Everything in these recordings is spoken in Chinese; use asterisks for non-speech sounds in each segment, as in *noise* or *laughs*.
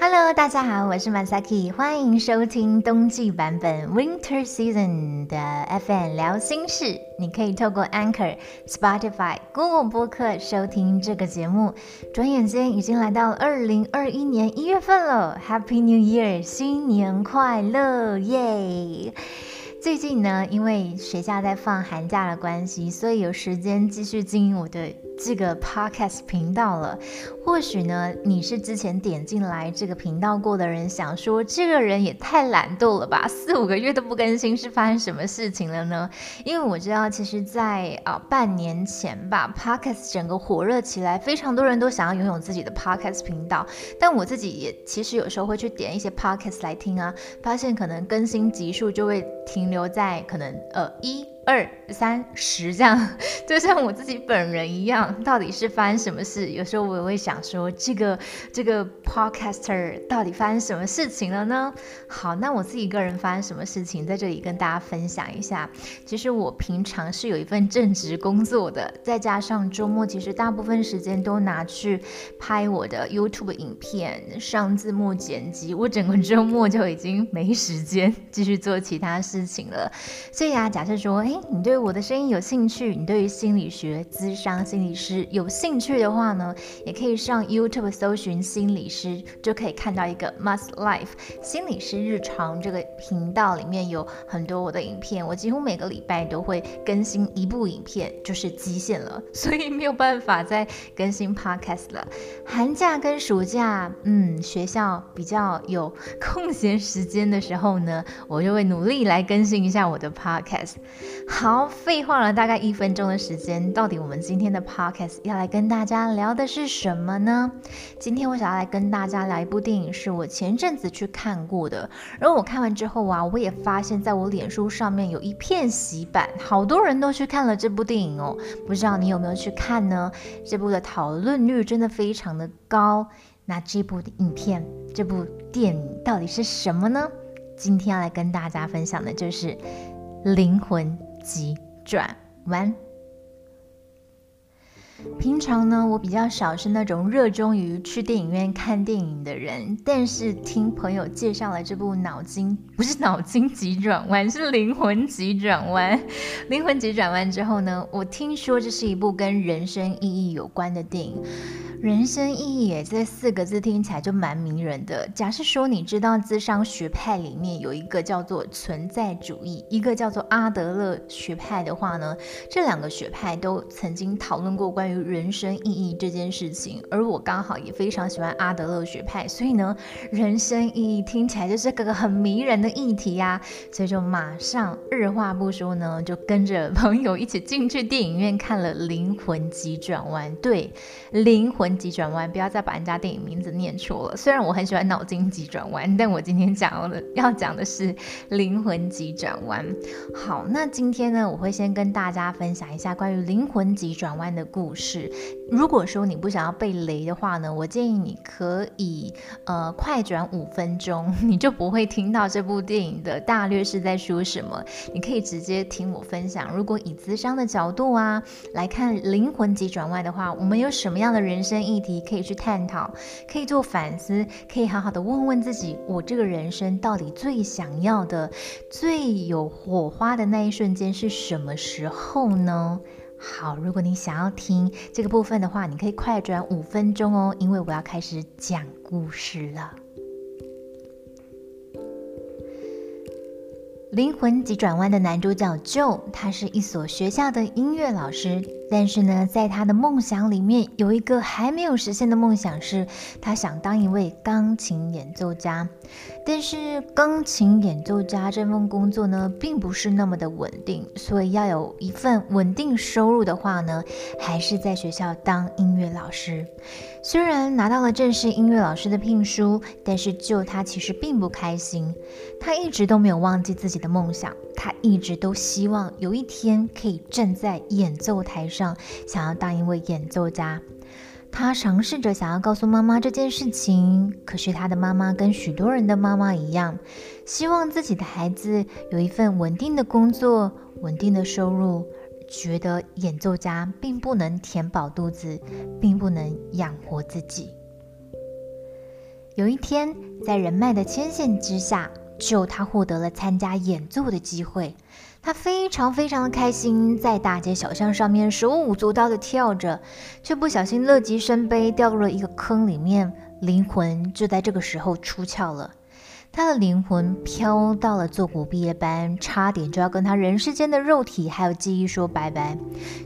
Hello，大家好，我是 Masaki，欢迎收听冬季版本 Winter Season 的 FM 聊心事。你可以透过 Anchor、Spotify、Google 播客收听这个节目。转眼间已经来到二零二一年一月份了，Happy New Year，新年快乐，耶！最近呢，因为学校在放寒假的关系，所以有时间继续经营我的这个 podcast 频道了。或许呢，你是之前点进来这个频道过的人，想说这个人也太懒惰了吧，*laughs* 四五个月都不更新，是发生什么事情了呢？因为我知道，其实，在啊半年前吧，podcast 整个火热起来，非常多人都想要拥有自己的 podcast 频道。但我自己也其实有时候会去点一些 podcast 来听啊，发现可能更新集数就会停留在可能呃一。二三十这样，*laughs* 就像我自己本人一样，到底是发生什么事？有时候我也会想说，这个这个 podcaster 到底发生什么事情了呢？好，那我自己个人发生什么事情，在这里跟大家分享一下。其实我平常是有一份正职工作的，再加上周末，其实大部分时间都拿去拍我的 YouTube 影片、上字幕、剪辑，我整个周末就已经没时间 *laughs* 继续做其他事情了。所以啊，假设说，哎。你对我的声音有兴趣，你对于心理学、咨商心理师有兴趣的话呢，也可以上 YouTube 搜寻心理师，就可以看到一个 Must Life 心理师日常这个频道里面有很多我的影片，我几乎每个礼拜都会更新一部影片，就是极限了，所以没有办法再更新 Podcast 了。寒假跟暑假，嗯，学校比较有空闲时间的时候呢，我就会努力来更新一下我的 Podcast。好，废话了大概一分钟的时间，到底我们今天的 podcast 要来跟大家聊的是什么呢？今天我想要来跟大家聊一部电影，是我前阵子去看过的，而我看完之后啊，我也发现在我脸书上面有一片洗版，好多人都去看了这部电影哦，不知道你有没有去看呢？这部的讨论率真的非常的高，那这部影片、这部电影到底是什么呢？今天要来跟大家分享的就是灵魂。急转弯。平常呢，我比较少是那种热衷于去电影院看电影的人，但是听朋友介绍了这部脑筋不是脑筋急转弯，是灵魂急转弯。*laughs* 灵魂急转弯之后呢，我听说这是一部跟人生意义有关的电影。人生意义耶，这四个字听起来就蛮迷人的。假设说你知道智商学派里面有一个叫做存在主义，一个叫做阿德勒学派的话呢，这两个学派都曾经讨论过关人生意义这件事情。而我刚好也非常喜欢阿德勒学派，所以呢，人生意义听起来就是个很迷人的议题呀。所以就马上二话不说呢，就跟着朋友一起进去电影院看了《灵魂急转弯》。对，灵魂。急转弯，不要再把人家电影名字念错了。虽然我很喜欢脑筋急转弯，但我今天讲的要讲的是灵魂急转弯。好，那今天呢，我会先跟大家分享一下关于灵魂急转弯的故事。是如果说你不想要被雷的话呢，我建议你可以呃快转五分钟，*laughs* 你就不会听到这部电影的大略是在说什么。你可以直接听我分享。如果以资商的角度啊来看灵魂急转弯的话，我们有什么样的人生？议题可以去探讨，可以做反思，可以好好的问问自己：我这个人生到底最想要的、最有火花的那一瞬间是什么时候呢？好，如果你想要听这个部分的话，你可以快转五分钟哦，因为我要开始讲故事了。灵魂急转弯的男主角 Joe，他是一所学校的音乐老师，但是呢，在他的梦想里面有一个还没有实现的梦想，是他想当一位钢琴演奏家。但是钢琴演奏家这份工作呢，并不是那么的稳定，所以要有一份稳定收入的话呢，还是在学校当音乐老师。虽然拿到了正式音乐老师的聘书，但是就他其实并不开心。他一直都没有忘记自己的梦想，他一直都希望有一天可以站在演奏台上，想要当一位演奏家。他尝试着想要告诉妈妈这件事情，可是他的妈妈跟许多人的妈妈一样，希望自己的孩子有一份稳定的工作、稳定的收入。觉得演奏家并不能填饱肚子，并不能养活自己。有一天，在人脉的牵线之下，就他获得了参加演奏的机会。他非常非常的开心，在大街小巷上面手舞足蹈的跳着，却不小心乐极生悲，掉入了一个坑里面，灵魂就在这个时候出窍了。他的灵魂飘到了做古毕业班，差点就要跟他人世间的肉体还有记忆说拜拜。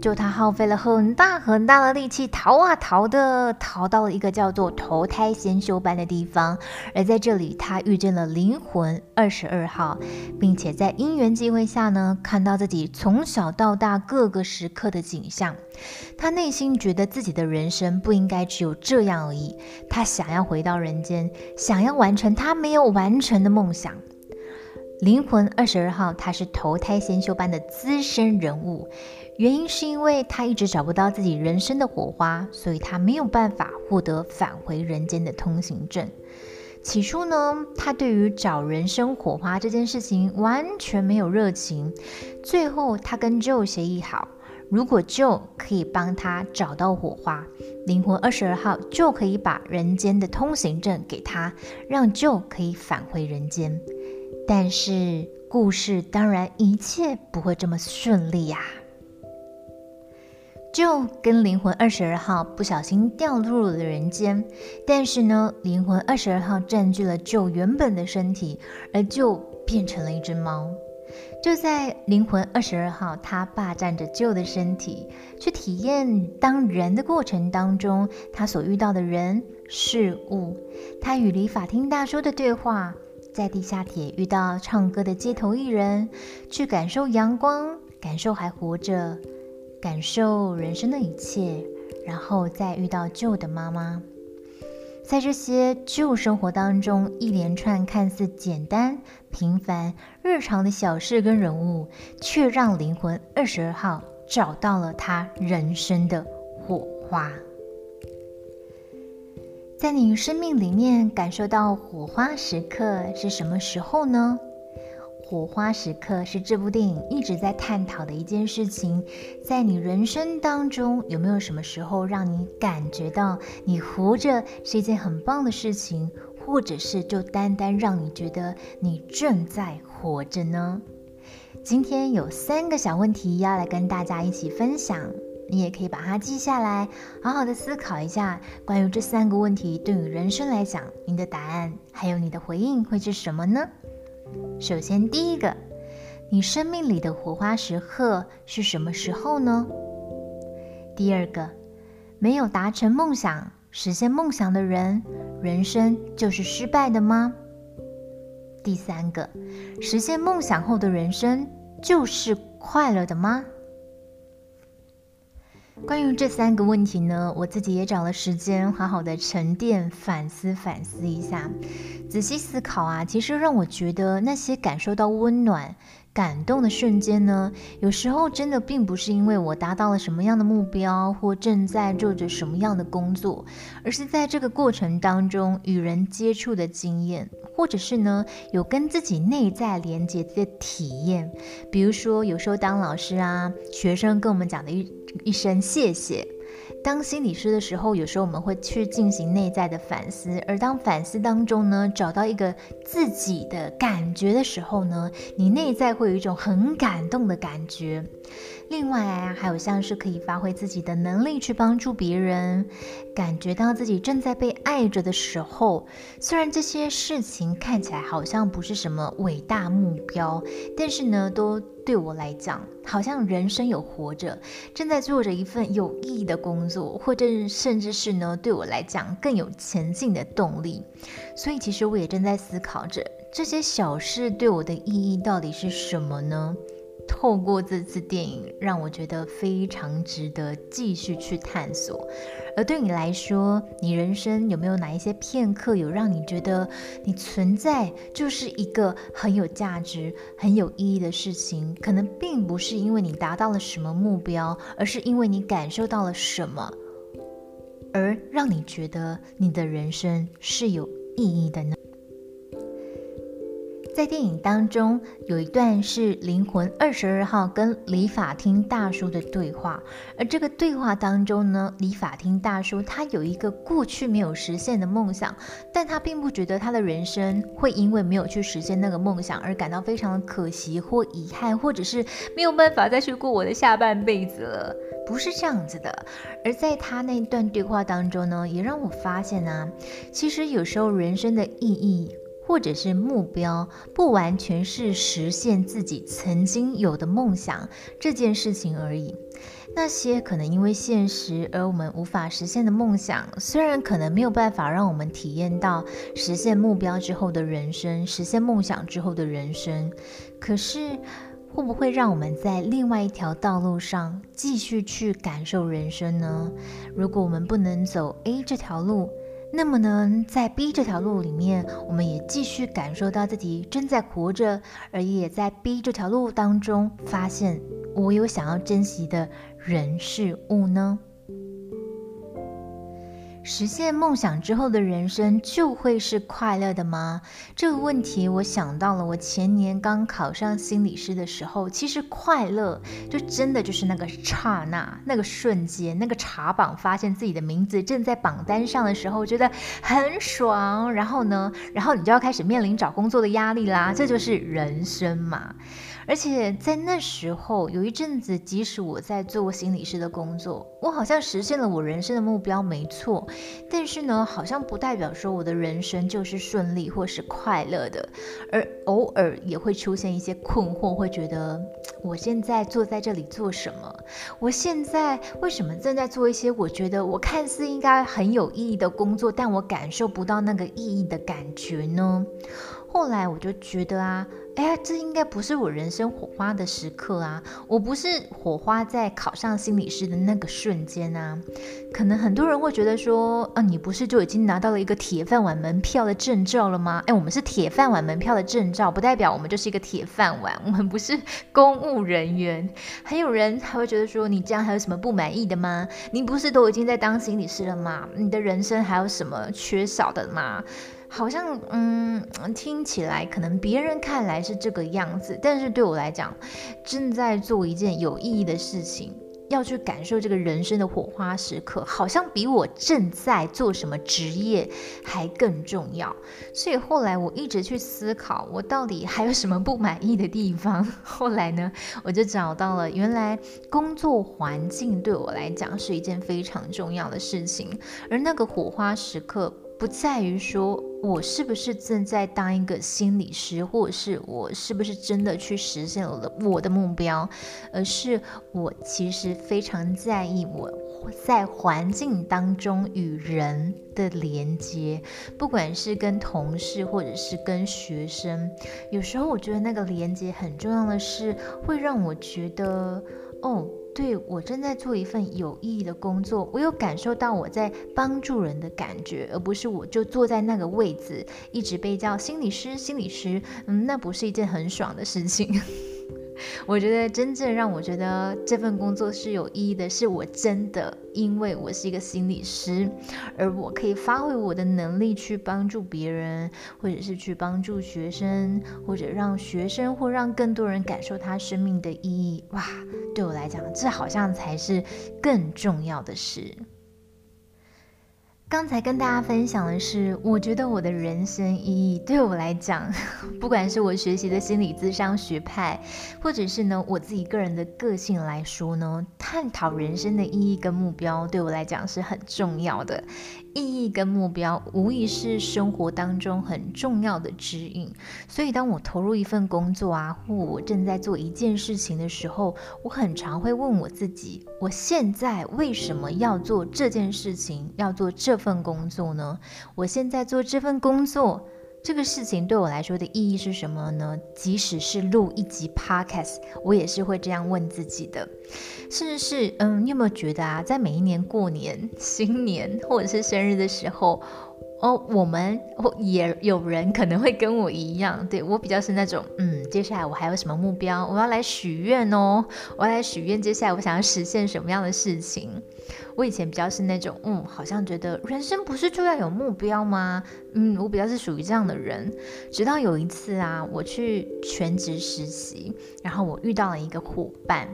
就他耗费了很大很大的力气逃啊逃的，逃到了一个叫做投胎先修班的地方。而在这里，他遇见了灵魂二十二号，并且在因缘际会下呢，看到自己从小到大各个时刻的景象。他内心觉得自己的人生不应该只有这样而已，他想要回到人间，想要完成他没有完成的梦想。灵魂二十二号，他是投胎先修班的资深人物，原因是因为他一直找不到自己人生的火花，所以他没有办法获得返回人间的通行证。起初呢，他对于找人生火花这件事情完全没有热情。最后，他跟 Joe 协议好。如果就可以帮他找到火花，灵魂二十二号就可以把人间的通行证给他，让就可以返回人间。但是故事当然一切不会这么顺利呀。就跟灵魂二十二号不小心掉入了人间，但是呢，灵魂二十二号占据了就原本的身体，而就变成了一只猫。就在灵魂二十二号，他霸占着旧的身体，去体验当人的过程当中，他所遇到的人事物，他与理发厅大叔的对话，在地下铁遇到唱歌的街头艺人，去感受阳光，感受还活着，感受人生的一切，然后再遇到旧的妈妈。在这些旧生活当中，一连串看似简单、平凡、日常的小事跟人物，却让灵魂二十二号找到了他人生的火花。在你生命里面感受到火花时刻是什么时候呢？火花时刻是这部电影一直在探讨的一件事情。在你人生当中，有没有什么时候让你感觉到你活着是一件很棒的事情，或者是就单单让你觉得你正在活着呢？今天有三个小问题要来跟大家一起分享，你也可以把它记下来，好好的思考一下，关于这三个问题对于人生来讲，你的答案还有你的回应会是什么呢？首先，第一个，你生命里的火花时刻是什么时候呢？第二个，没有达成梦想、实现梦想的人，人生就是失败的吗？第三个，实现梦想后的人生就是快乐的吗？关于这三个问题呢，我自己也找了时间，好好的沉淀、反思、反思一下，仔细思考啊。其实让我觉得那些感受到温暖、感动的瞬间呢，有时候真的并不是因为我达到了什么样的目标，或正在做着什么样的工作，而是在这个过程当中与人接触的经验。或者是呢，有跟自己内在连接的体验，比如说有时候当老师啊，学生跟我们讲的一一声谢谢；当心理师的时候，有时候我们会去进行内在的反思，而当反思当中呢，找到一个自己的感觉的时候呢，你内在会有一种很感动的感觉。另外啊，还有像是可以发挥自己的能力去帮助别人，感觉到自己正在被爱着的时候，虽然这些事情看起来好像不是什么伟大目标，但是呢，都对我来讲，好像人生有活着，正在做着一份有意义的工作，或者甚至是呢，对我来讲更有前进的动力。所以，其实我也正在思考着这些小事对我的意义到底是什么呢？透过这次电影，让我觉得非常值得继续去探索。而对你来说，你人生有没有哪一些片刻，有让你觉得你存在就是一个很有价值、很有意义的事情？可能并不是因为你达到了什么目标，而是因为你感受到了什么，而让你觉得你的人生是有意义的呢？在电影当中有一段是灵魂二十二号跟理发厅大叔的对话，而这个对话当中呢，理发厅大叔他有一个过去没有实现的梦想，但他并不觉得他的人生会因为没有去实现那个梦想而感到非常的可惜或遗憾，或者是没有办法再去过我的下半辈子了，不是这样子的。而在他那段对话当中呢，也让我发现啊，其实有时候人生的意义。或者是目标不完全是实现自己曾经有的梦想这件事情而已。那些可能因为现实而我们无法实现的梦想，虽然可能没有办法让我们体验到实现目标之后的人生，实现梦想之后的人生，可是会不会让我们在另外一条道路上继续去感受人生呢？如果我们不能走 A 这条路，那么呢，在 B 这条路里面，我们也继续感受到自己正在活着，而也在 B 这条路当中发现我有想要珍惜的人事物呢？实现梦想之后的人生就会是快乐的吗？这个问题我想到了，我前年刚考上心理师的时候，其实快乐就真的就是那个刹那、那个瞬间、那个查榜发现自己的名字正在榜单上的时候，觉得很爽。然后呢，然后你就要开始面临找工作的压力啦，这就是人生嘛。而且在那时候，有一阵子，即使我在做心理师的工作，我好像实现了我人生的目标，没错。但是呢，好像不代表说我的人生就是顺利或是快乐的，而偶尔也会出现一些困惑，会觉得我现在坐在这里做什么？我现在为什么正在做一些我觉得我看似应该很有意义的工作，但我感受不到那个意义的感觉呢？后来我就觉得啊。哎呀，这应该不是我人生火花的时刻啊！我不是火花在考上心理师的那个瞬间啊。可能很多人会觉得说，啊，你不是就已经拿到了一个铁饭碗门票的证照了吗？哎，我们是铁饭碗门票的证照，不代表我们就是一个铁饭碗，我们不是公务人员。还有人还会觉得说，你这样还有什么不满意的吗？你不是都已经在当心理师了吗？你的人生还有什么缺少的吗？好像嗯，听起来可能别人看来是这个样子，但是对我来讲，正在做一件有意义的事情，要去感受这个人生的火花时刻，好像比我正在做什么职业还更重要。所以后来我一直去思考，我到底还有什么不满意的地方。后来呢，我就找到了，原来工作环境对我来讲是一件非常重要的事情，而那个火花时刻。不在于说我是不是正在当一个心理师，或者是我是不是真的去实现了我的目标，而是我其实非常在意我在环境当中与人的连接，不管是跟同事或者是跟学生，有时候我觉得那个连接很重要的是会让我觉得哦。对我正在做一份有意义的工作，我有感受到我在帮助人的感觉，而不是我就坐在那个位置，一直被叫心理师，心理师，嗯，那不是一件很爽的事情。我觉得真正让我觉得这份工作是有意义的，是我真的因为我是一个心理师，而我可以发挥我的能力去帮助别人，或者是去帮助学生，或者让学生或让更多人感受他生命的意义。哇，对我来讲，这好像才是更重要的事。刚才跟大家分享的是，我觉得我的人生意义对我来讲，*laughs* 不管是我学习的心理咨商学派，或者是呢我自己个人的个性来说呢，探讨人生的意义跟目标对我来讲是很重要的。意义跟目标无疑是生活当中很重要的指引，所以当我投入一份工作啊，或我正在做一件事情的时候，我很常会问我自己：我现在为什么要做这件事情，要做这份工作呢？我现在做这份工作。这个事情对我来说的意义是什么呢？即使是录一集 podcast，我也是会这样问自己的。甚至是，嗯，你有没有觉得啊，在每一年过年、新年或者是生日的时候，哦，我们也有人可能会跟我一样，对我比较是那种，嗯，接下来我还有什么目标？我要来许愿哦，我要来许愿，接下来我想要实现什么样的事情？我以前比较是那种，嗯，好像觉得人生不是就要有目标吗？嗯，我比较是属于这样的人。直到有一次啊，我去全职实习，然后我遇到了一个伙伴。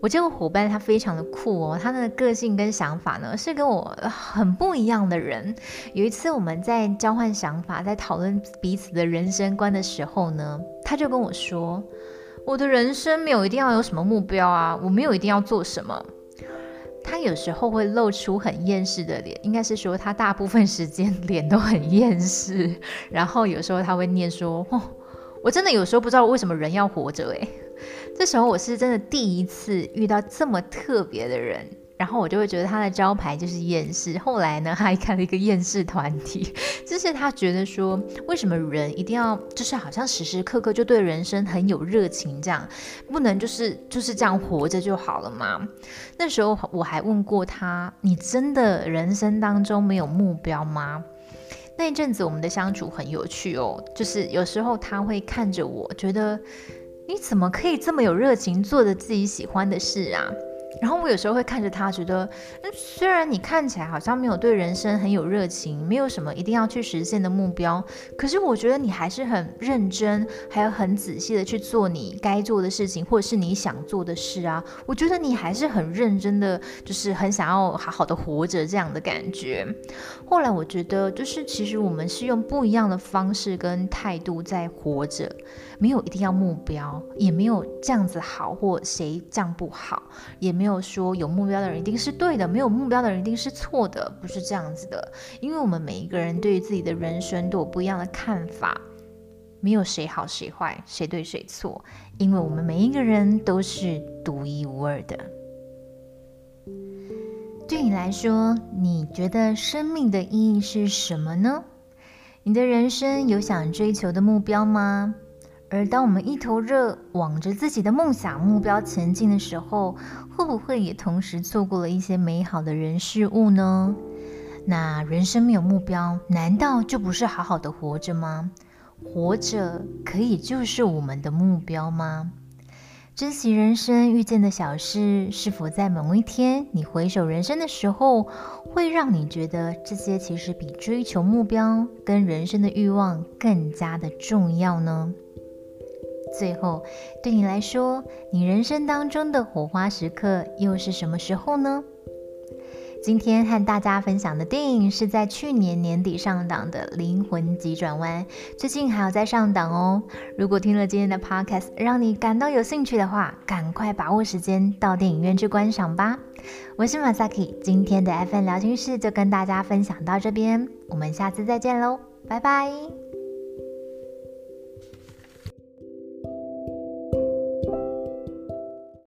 我这个伙伴他非常的酷哦，他的个性跟想法呢是跟我很不一样的人。有一次我们在交换想法，在讨论彼此的人生观的时候呢，他就跟我说：“我的人生没有一定要有什么目标啊，我没有一定要做什么。”他有时候会露出很厌世的脸，应该是说他大部分时间 *laughs* 脸都很厌世。然后有时候他会念说：“哦，我真的有时候不知道为什么人要活着。”诶。这时候我是真的第一次遇到这么特别的人，然后我就会觉得他的招牌就是厌世。后来呢，他还开了一个厌世团体，就是他觉得说，为什么人一定要就是好像时时刻刻就对人生很有热情，这样不能就是就是这样活着就好了吗？那时候我还问过他，你真的人生当中没有目标吗？那一阵子我们的相处很有趣哦，就是有时候他会看着我，觉得。你怎么可以这么有热情，做着自己喜欢的事啊？然后我有时候会看着他，觉得，虽然你看起来好像没有对人生很有热情，没有什么一定要去实现的目标，可是我觉得你还是很认真，还有很仔细的去做你该做的事情，或者是你想做的事啊。我觉得你还是很认真的，就是很想要好好的活着这样的感觉。后来我觉得，就是其实我们是用不一样的方式跟态度在活着，没有一定要目标，也没有这样子好或谁这样不好，也没有。没有说有目标的人一定是对的，没有目标的人一定是错的，不是这样子的。因为我们每一个人对于自己的人生都有不一样的看法，没有谁好谁坏，谁对谁错，因为我们每一个人都是独一无二的。对你来说，你觉得生命的意义是什么呢？你的人生有想追求的目标吗？而当我们一头热往着自己的梦想目标前进的时候，会不会也同时错过了一些美好的人事物呢？那人生没有目标，难道就不是好好的活着吗？活着可以就是我们的目标吗？珍惜人生遇见的小事，是否在某一天你回首人生的时候，会让你觉得这些其实比追求目标跟人生的欲望更加的重要呢？最后，对你来说，你人生当中的火花时刻又是什么时候呢？今天和大家分享的电影是在去年年底上档的《灵魂急转弯》，最近还有在上档哦。如果听了今天的 podcast 让你感到有兴趣的话，赶快把握时间到电影院去观赏吧。我是马萨 k 今天的 FN 聊心室就跟大家分享到这边，我们下次再见喽，拜拜。